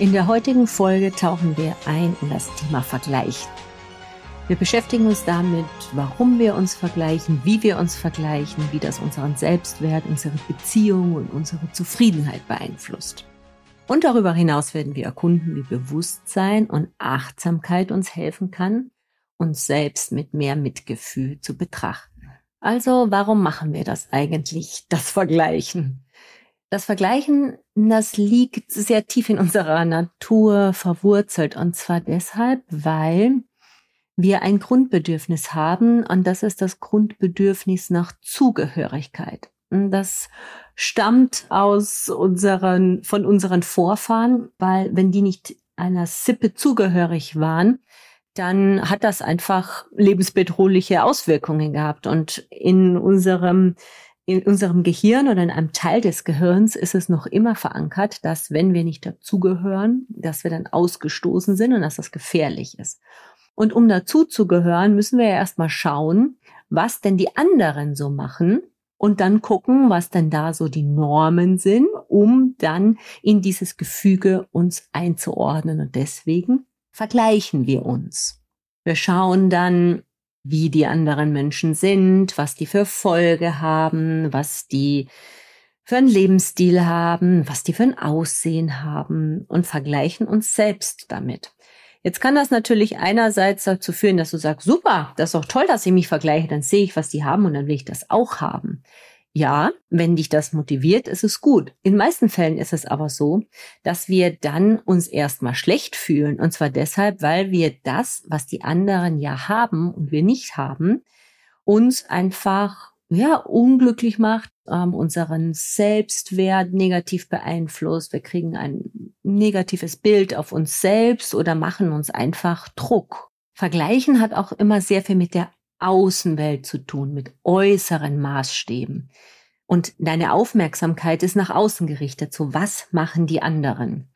In der heutigen Folge tauchen wir ein in das Thema Vergleichen. Wir beschäftigen uns damit, warum wir uns vergleichen, wie wir uns vergleichen, wie das unseren Selbstwert, unsere Beziehung und unsere Zufriedenheit beeinflusst. Und darüber hinaus werden wir erkunden, wie Bewusstsein und Achtsamkeit uns helfen kann, uns selbst mit mehr Mitgefühl zu betrachten. Also, warum machen wir das eigentlich, das Vergleichen? Das Vergleichen, das liegt sehr tief in unserer Natur verwurzelt. Und zwar deshalb, weil wir ein Grundbedürfnis haben und das ist das Grundbedürfnis nach Zugehörigkeit. Das stammt aus unseren, von unseren Vorfahren, weil wenn die nicht einer Sippe zugehörig waren, dann hat das einfach lebensbedrohliche Auswirkungen gehabt. Und in unserem in unserem Gehirn oder in einem Teil des Gehirns ist es noch immer verankert, dass wenn wir nicht dazugehören, dass wir dann ausgestoßen sind und dass das gefährlich ist. Und um dazuzugehören, müssen wir ja erstmal schauen, was denn die anderen so machen und dann gucken, was denn da so die Normen sind, um dann in dieses Gefüge uns einzuordnen. Und deswegen vergleichen wir uns. Wir schauen dann, wie die anderen Menschen sind, was die für Folge haben, was die für einen Lebensstil haben, was die für ein Aussehen haben und vergleichen uns selbst damit. Jetzt kann das natürlich einerseits dazu führen, dass du sagst, super, das ist doch toll, dass ich mich vergleiche, dann sehe ich, was die haben und dann will ich das auch haben. Ja, wenn dich das motiviert, ist es gut. In meisten Fällen ist es aber so, dass wir dann uns erstmal schlecht fühlen. Und zwar deshalb, weil wir das, was die anderen ja haben und wir nicht haben, uns einfach ja unglücklich macht, ähm, unseren Selbstwert negativ beeinflusst. Wir kriegen ein negatives Bild auf uns selbst oder machen uns einfach Druck. Vergleichen hat auch immer sehr viel mit der Außenwelt zu tun, mit äußeren Maßstäben. Und deine Aufmerksamkeit ist nach außen gerichtet. So, was machen die anderen?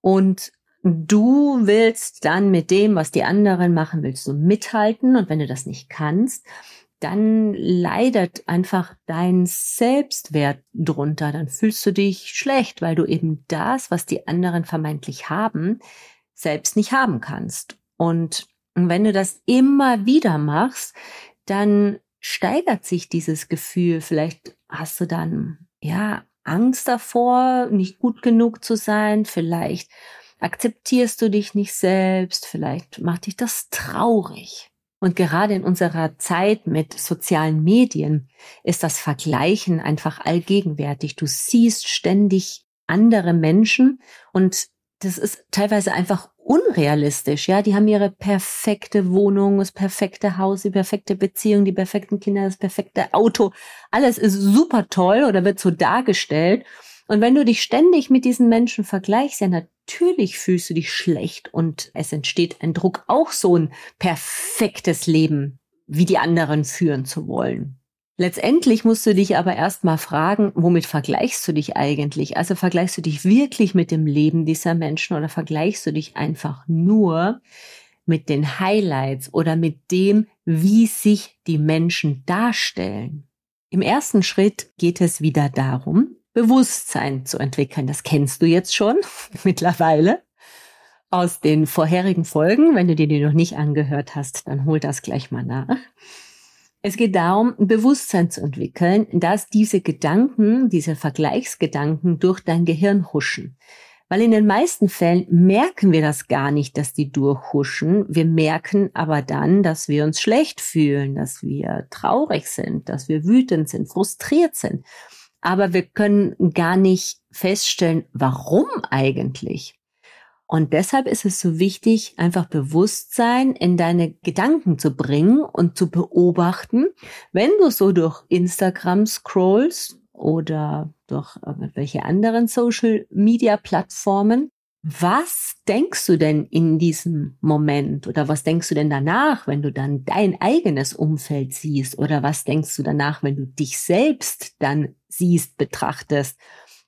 Und du willst dann mit dem, was die anderen machen, willst du mithalten. Und wenn du das nicht kannst, dann leidet einfach dein Selbstwert drunter. Dann fühlst du dich schlecht, weil du eben das, was die anderen vermeintlich haben, selbst nicht haben kannst. Und und wenn du das immer wieder machst, dann steigert sich dieses Gefühl. Vielleicht hast du dann, ja, Angst davor, nicht gut genug zu sein. Vielleicht akzeptierst du dich nicht selbst. Vielleicht macht dich das traurig. Und gerade in unserer Zeit mit sozialen Medien ist das Vergleichen einfach allgegenwärtig. Du siehst ständig andere Menschen und das ist teilweise einfach unrealistisch, ja. Die haben ihre perfekte Wohnung, das perfekte Haus, die perfekte Beziehung, die perfekten Kinder, das perfekte Auto. Alles ist super toll oder wird so dargestellt. Und wenn du dich ständig mit diesen Menschen vergleichst, ja, natürlich fühlst du dich schlecht und es entsteht ein Druck, auch so ein perfektes Leben wie die anderen führen zu wollen. Letztendlich musst du dich aber erstmal fragen, womit vergleichst du dich eigentlich? Also vergleichst du dich wirklich mit dem Leben dieser Menschen oder vergleichst du dich einfach nur mit den Highlights oder mit dem, wie sich die Menschen darstellen? Im ersten Schritt geht es wieder darum, Bewusstsein zu entwickeln. Das kennst du jetzt schon mittlerweile aus den vorherigen Folgen. Wenn du dir die noch nicht angehört hast, dann hol das gleich mal nach. Es geht darum, ein Bewusstsein zu entwickeln, dass diese Gedanken, diese Vergleichsgedanken durch dein Gehirn huschen. Weil in den meisten Fällen merken wir das gar nicht, dass die durchhuschen. Wir merken aber dann, dass wir uns schlecht fühlen, dass wir traurig sind, dass wir wütend sind, frustriert sind. Aber wir können gar nicht feststellen, warum eigentlich. Und deshalb ist es so wichtig, einfach Bewusstsein in deine Gedanken zu bringen und zu beobachten, wenn du so durch Instagram scrollst oder durch irgendwelche anderen Social Media Plattformen. Was denkst du denn in diesem Moment oder was denkst du denn danach, wenn du dann dein eigenes Umfeld siehst oder was denkst du danach, wenn du dich selbst dann siehst, betrachtest,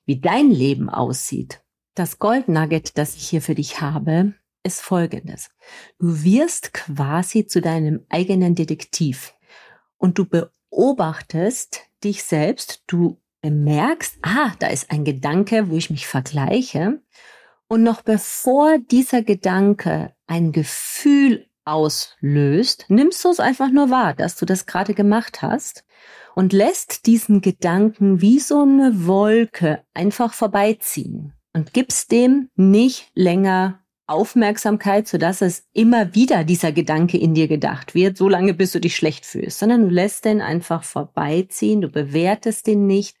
wie dein Leben aussieht? Das Goldnugget, das ich hier für dich habe, ist folgendes. Du wirst quasi zu deinem eigenen Detektiv und du beobachtest dich selbst, du bemerkst, ah, da ist ein Gedanke, wo ich mich vergleiche. Und noch bevor dieser Gedanke ein Gefühl auslöst, nimmst du es einfach nur wahr, dass du das gerade gemacht hast und lässt diesen Gedanken wie so eine Wolke einfach vorbeiziehen und gibst dem nicht länger Aufmerksamkeit, sodass es immer wieder dieser Gedanke in dir gedacht wird, so lange bis du dich schlecht fühlst, sondern du lässt den einfach vorbeiziehen, du bewertest den nicht,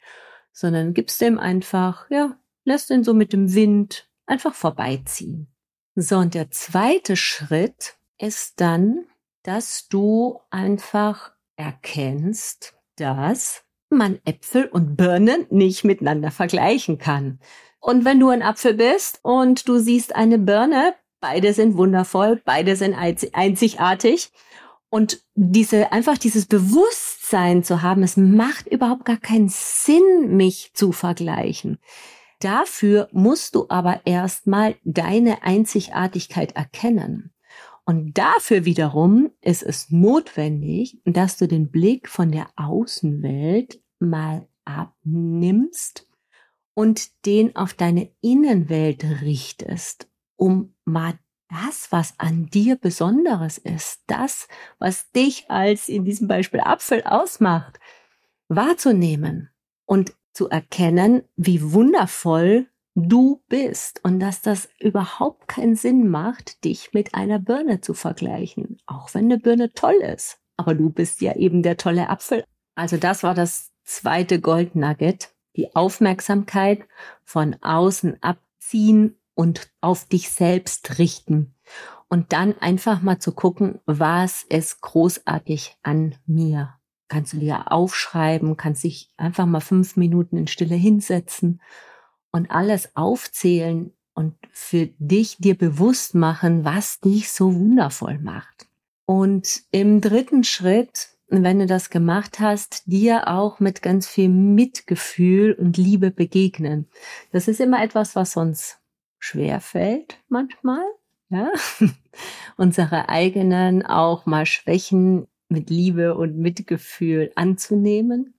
sondern gibst dem einfach, ja, lässt den so mit dem Wind einfach vorbeiziehen. So, und der zweite Schritt ist dann, dass du einfach erkennst, dass man Äpfel und Birnen nicht miteinander vergleichen kann. Und wenn du ein Apfel bist und du siehst eine Birne, beide sind wundervoll, beide sind einzigartig. Und diese, einfach dieses Bewusstsein zu haben, es macht überhaupt gar keinen Sinn, mich zu vergleichen. Dafür musst du aber erstmal deine Einzigartigkeit erkennen. Und dafür wiederum ist es notwendig, dass du den Blick von der Außenwelt mal abnimmst und den auf deine Innenwelt richtest, um mal das, was an dir Besonderes ist, das, was dich als in diesem Beispiel Apfel ausmacht, wahrzunehmen und zu erkennen, wie wundervoll du bist und dass das überhaupt keinen Sinn macht, dich mit einer Birne zu vergleichen, auch wenn eine Birne toll ist. Aber du bist ja eben der tolle Apfel. Also das war das zweite Goldnugget, die Aufmerksamkeit von außen abziehen und auf dich selbst richten. Und dann einfach mal zu gucken, was ist großartig an mir. Kannst du dir aufschreiben, kannst dich einfach mal fünf Minuten in Stille hinsetzen und alles aufzählen und für dich dir bewusst machen, was dich so wundervoll macht. Und im dritten Schritt wenn du das gemacht hast, dir auch mit ganz viel Mitgefühl und Liebe begegnen. Das ist immer etwas, was uns schwer fällt manchmal, ja. Unsere eigenen auch mal Schwächen mit Liebe und Mitgefühl anzunehmen.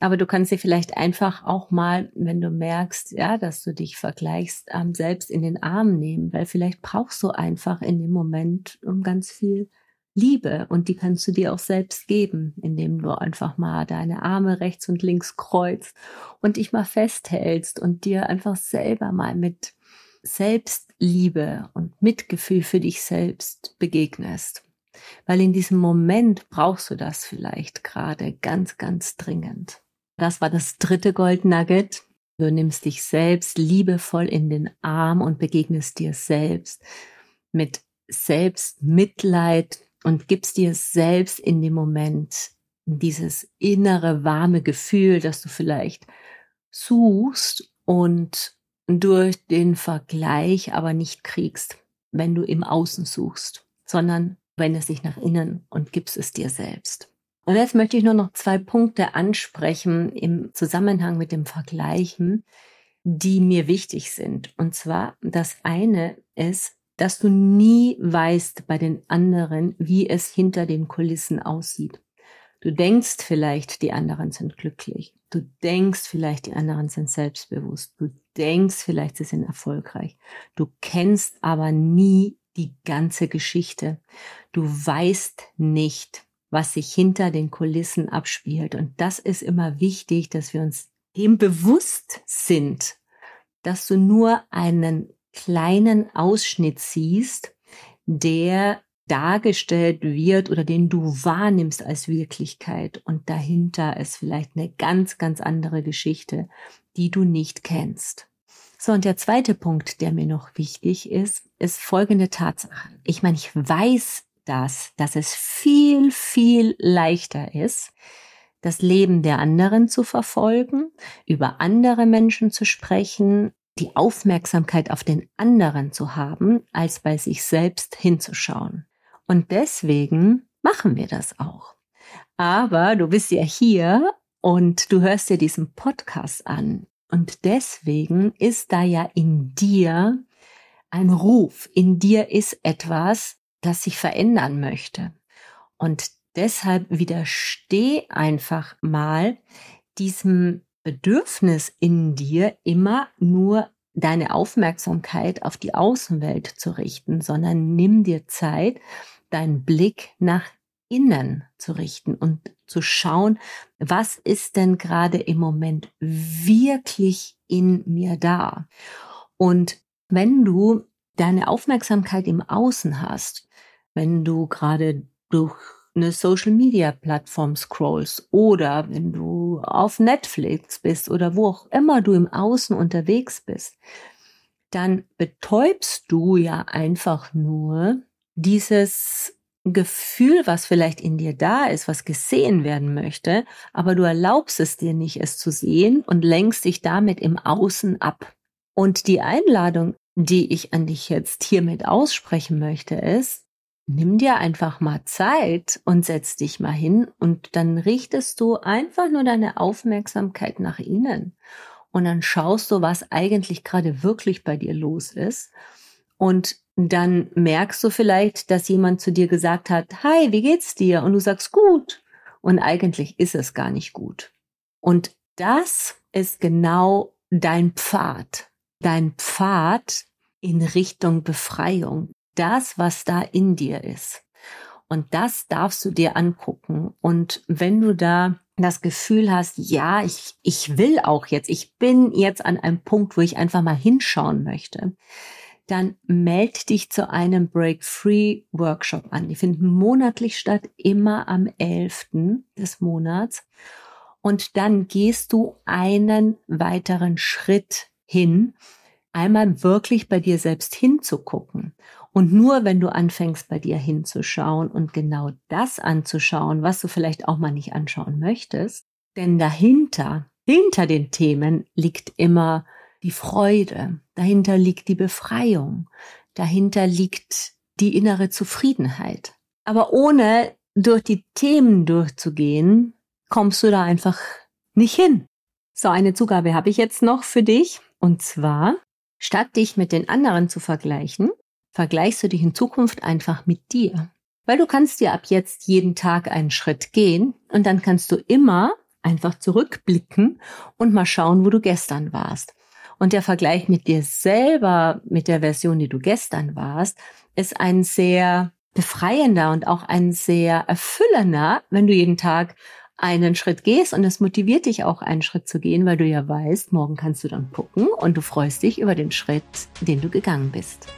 Aber du kannst sie vielleicht einfach auch mal, wenn du merkst, ja, dass du dich vergleichst, ähm, selbst in den Arm nehmen, weil vielleicht brauchst du einfach in dem Moment um ganz viel Liebe und die kannst du dir auch selbst geben, indem du einfach mal deine Arme rechts und links kreuzt und dich mal festhältst und dir einfach selber mal mit Selbstliebe und Mitgefühl für dich selbst begegnest. Weil in diesem Moment brauchst du das vielleicht gerade ganz, ganz dringend. Das war das dritte Gold Nugget. Du nimmst dich selbst liebevoll in den Arm und begegnest dir selbst mit Selbstmitleid, und gibst dir selbst in dem Moment dieses innere warme Gefühl, das du vielleicht suchst und durch den Vergleich aber nicht kriegst, wenn du im Außen suchst, sondern wendest dich nach innen und gibst es dir selbst. Und jetzt möchte ich nur noch zwei Punkte ansprechen im Zusammenhang mit dem Vergleichen, die mir wichtig sind. Und zwar das eine ist, dass du nie weißt bei den anderen, wie es hinter den Kulissen aussieht. Du denkst vielleicht, die anderen sind glücklich. Du denkst vielleicht, die anderen sind selbstbewusst. Du denkst vielleicht, sie sind erfolgreich. Du kennst aber nie die ganze Geschichte. Du weißt nicht, was sich hinter den Kulissen abspielt. Und das ist immer wichtig, dass wir uns dem bewusst sind, dass du nur einen kleinen Ausschnitt siehst, der dargestellt wird oder den du wahrnimmst als Wirklichkeit und dahinter ist vielleicht eine ganz, ganz andere Geschichte, die du nicht kennst. So, und der zweite Punkt, der mir noch wichtig ist, ist folgende Tatsache. Ich meine, ich weiß das, dass es viel, viel leichter ist, das Leben der anderen zu verfolgen, über andere Menschen zu sprechen, die Aufmerksamkeit auf den anderen zu haben, als bei sich selbst hinzuschauen. Und deswegen machen wir das auch. Aber du bist ja hier und du hörst dir diesen Podcast an. Und deswegen ist da ja in dir ein Ruf. In dir ist etwas, das sich verändern möchte. Und deshalb widersteh einfach mal diesem Bedürfnis in dir, immer nur deine Aufmerksamkeit auf die Außenwelt zu richten, sondern nimm dir Zeit, deinen Blick nach innen zu richten und zu schauen, was ist denn gerade im Moment wirklich in mir da? Und wenn du deine Aufmerksamkeit im Außen hast, wenn du gerade durch eine Social Media Plattform scrollst oder wenn du auf Netflix bist oder wo auch immer du im Außen unterwegs bist, dann betäubst du ja einfach nur dieses Gefühl, was vielleicht in dir da ist, was gesehen werden möchte, aber du erlaubst es dir nicht, es zu sehen und lenkst dich damit im Außen ab. Und die Einladung, die ich an dich jetzt hiermit aussprechen möchte, ist, nimm dir einfach mal Zeit und setz dich mal hin und dann richtest du einfach nur deine Aufmerksamkeit nach innen und dann schaust du, was eigentlich gerade wirklich bei dir los ist und dann merkst du vielleicht, dass jemand zu dir gesagt hat, hi, wie geht's dir? Und du sagst gut. Und eigentlich ist es gar nicht gut. Und das ist genau dein Pfad. Dein Pfad in Richtung Befreiung. Das, was da in dir ist. Und das darfst du dir angucken. Und wenn du da das Gefühl hast, ja, ich, ich will auch jetzt, ich bin jetzt an einem Punkt, wo ich einfach mal hinschauen möchte, dann meld dich zu einem Break Free Workshop an. Die finden monatlich statt, immer am 11. des Monats. Und dann gehst du einen weiteren Schritt hin, einmal wirklich bei dir selbst hinzugucken. Und nur wenn du anfängst, bei dir hinzuschauen und genau das anzuschauen, was du vielleicht auch mal nicht anschauen möchtest, denn dahinter, hinter den Themen liegt immer die Freude, dahinter liegt die Befreiung, dahinter liegt die innere Zufriedenheit. Aber ohne durch die Themen durchzugehen, kommst du da einfach nicht hin. So, eine Zugabe habe ich jetzt noch für dich. Und zwar, statt dich mit den anderen zu vergleichen, vergleichst du dich in Zukunft einfach mit dir. Weil du kannst dir ab jetzt jeden Tag einen Schritt gehen und dann kannst du immer einfach zurückblicken und mal schauen, wo du gestern warst. Und der Vergleich mit dir selber, mit der Version, die du gestern warst, ist ein sehr befreiender und auch ein sehr erfüllender, wenn du jeden Tag einen Schritt gehst und es motiviert dich auch einen Schritt zu gehen, weil du ja weißt, morgen kannst du dann gucken und du freust dich über den Schritt, den du gegangen bist.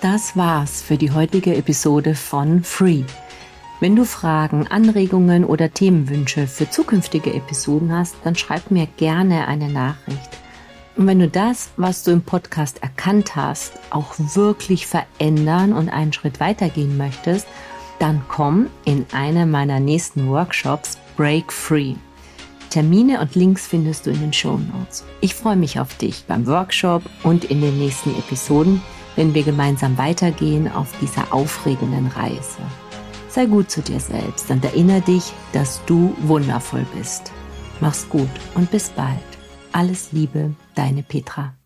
Das war's für die heutige Episode von Free. Wenn du Fragen, Anregungen oder Themenwünsche für zukünftige Episoden hast, dann schreib mir gerne eine Nachricht. Und wenn du das, was du im Podcast erkannt hast, auch wirklich verändern und einen Schritt weitergehen möchtest, dann komm in eine meiner nächsten Workshops Break Free. Termine und Links findest du in den Show Notes. Ich freue mich auf dich beim Workshop und in den nächsten Episoden, wenn wir gemeinsam weitergehen auf dieser aufregenden Reise. Sei gut zu dir selbst und erinnere dich, dass du wundervoll bist. Mach's gut und bis bald. Alles Liebe, deine Petra.